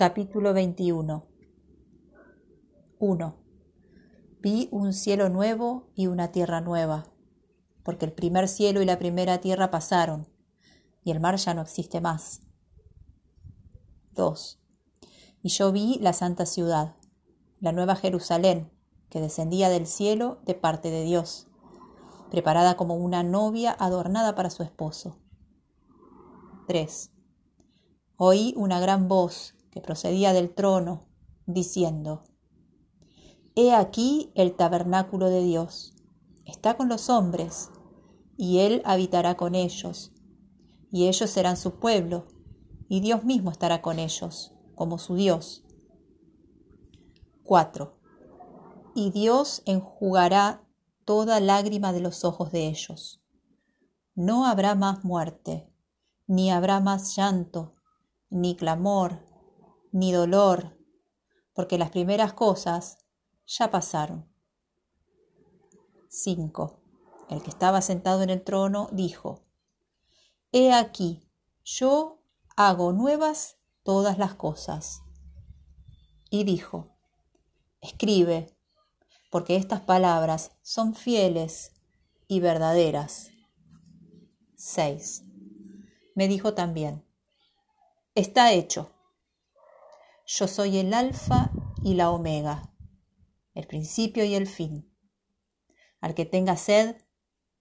Capítulo 21 1. Vi un cielo nuevo y una tierra nueva, porque el primer cielo y la primera tierra pasaron, y el mar ya no existe más. 2. Y yo vi la santa ciudad, la nueva Jerusalén, que descendía del cielo de parte de Dios, preparada como una novia adornada para su esposo. 3. Oí una gran voz que procedía del trono, diciendo, He aquí el tabernáculo de Dios, está con los hombres, y Él habitará con ellos, y ellos serán su pueblo, y Dios mismo estará con ellos, como su Dios. 4. Y Dios enjugará toda lágrima de los ojos de ellos. No habrá más muerte, ni habrá más llanto, ni clamor, ni dolor, porque las primeras cosas ya pasaron. 5. El que estaba sentado en el trono dijo, He aquí, yo hago nuevas todas las cosas. Y dijo, Escribe, porque estas palabras son fieles y verdaderas. 6. Me dijo también, Está hecho. Yo soy el alfa y la omega, el principio y el fin. Al que tenga sed,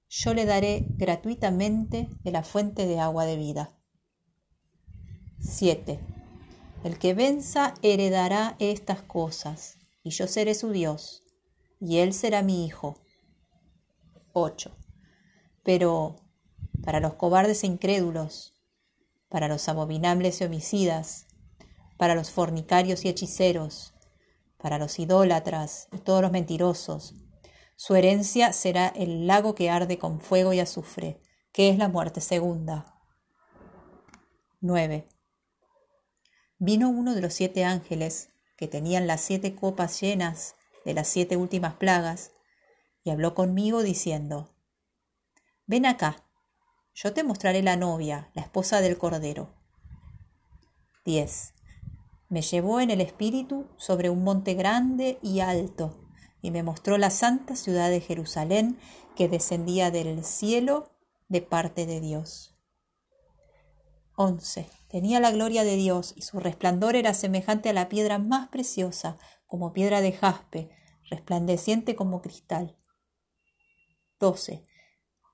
yo le daré gratuitamente de la fuente de agua de vida. 7. El que venza heredará estas cosas, y yo seré su Dios, y él será mi hijo. 8. Pero para los cobardes e incrédulos, para los abominables y homicidas, para los fornicarios y hechiceros, para los idólatras y todos los mentirosos. Su herencia será el lago que arde con fuego y azufre, que es la muerte segunda. 9. Vino uno de los siete ángeles, que tenían las siete copas llenas de las siete últimas plagas, y habló conmigo diciendo, Ven acá, yo te mostraré la novia, la esposa del Cordero. 10 me llevó en el espíritu sobre un monte grande y alto, y me mostró la santa ciudad de Jerusalén que descendía del cielo de parte de Dios. 11. Tenía la gloria de Dios y su resplandor era semejante a la piedra más preciosa, como piedra de jaspe, resplandeciente como cristal. 12.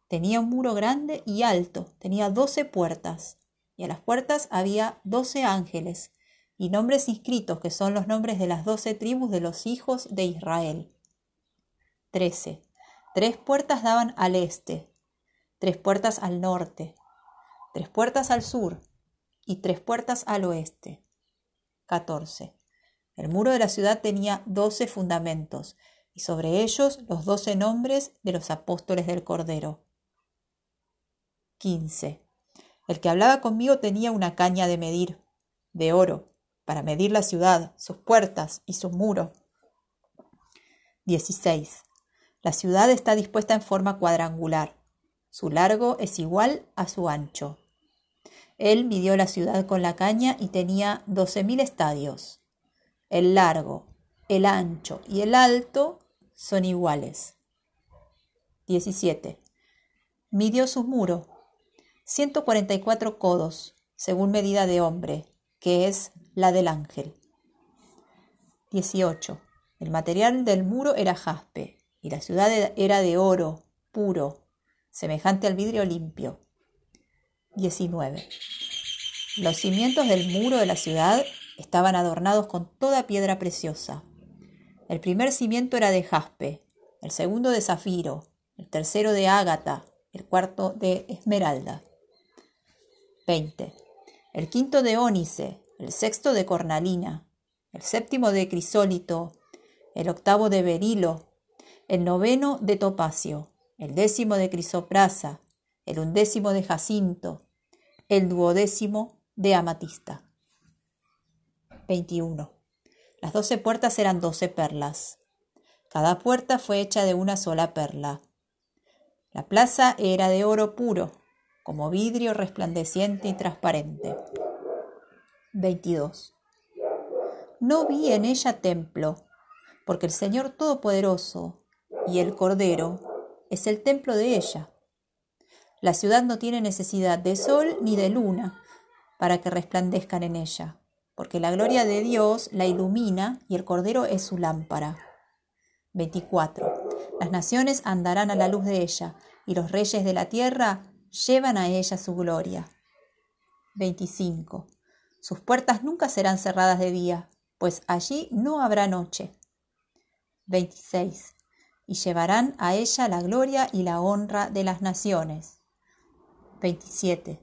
Tenía un muro grande y alto, tenía doce puertas, y a las puertas había doce ángeles, y nombres inscritos que son los nombres de las doce tribus de los hijos de Israel. 13. Tres puertas daban al este, tres puertas al norte, tres puertas al sur y tres puertas al oeste. 14. El muro de la ciudad tenía doce fundamentos y sobre ellos los doce nombres de los apóstoles del Cordero. 15. El que hablaba conmigo tenía una caña de medir, de oro, para medir la ciudad, sus puertas y sus muros. 16. La ciudad está dispuesta en forma cuadrangular. Su largo es igual a su ancho. Él midió la ciudad con la caña y tenía doce mil estadios. El largo, el ancho y el alto son iguales. 17. Midió su muro, 144 codos, según medida de hombre, que es la del ángel. 18. El material del muro era jaspe y la ciudad era de oro puro, semejante al vidrio limpio. 19. Los cimientos del muro de la ciudad estaban adornados con toda piedra preciosa. El primer cimiento era de jaspe, el segundo de zafiro, el tercero de ágata, el cuarto de esmeralda. 20. El quinto de ónice, el sexto de cornalina, el séptimo de crisólito, el octavo de berilo, el noveno de topacio, el décimo de crisoprasa, el undécimo de jacinto, el duodécimo de amatista. 21. Las doce puertas eran doce perlas. Cada puerta fue hecha de una sola perla. La plaza era de oro puro, como vidrio resplandeciente y transparente. 22. no vi en ella templo, porque el Señor Todopoderoso y el Cordero es el templo de ella. La ciudad no tiene necesidad de sol ni de luna para que resplandezcan en ella, porque la gloria de Dios la ilumina y el Cordero es su lámpara. 24. Las naciones andarán a la luz de ella, y los reyes de la tierra llevan a ella su gloria. 25. Sus puertas nunca serán cerradas de día, pues allí no habrá noche. 26. Y llevarán a ella la gloria y la honra de las naciones. 27.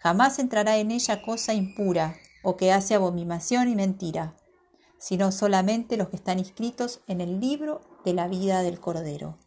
Jamás entrará en ella cosa impura o que hace abominación y mentira, sino solamente los que están inscritos en el libro de la vida del Cordero.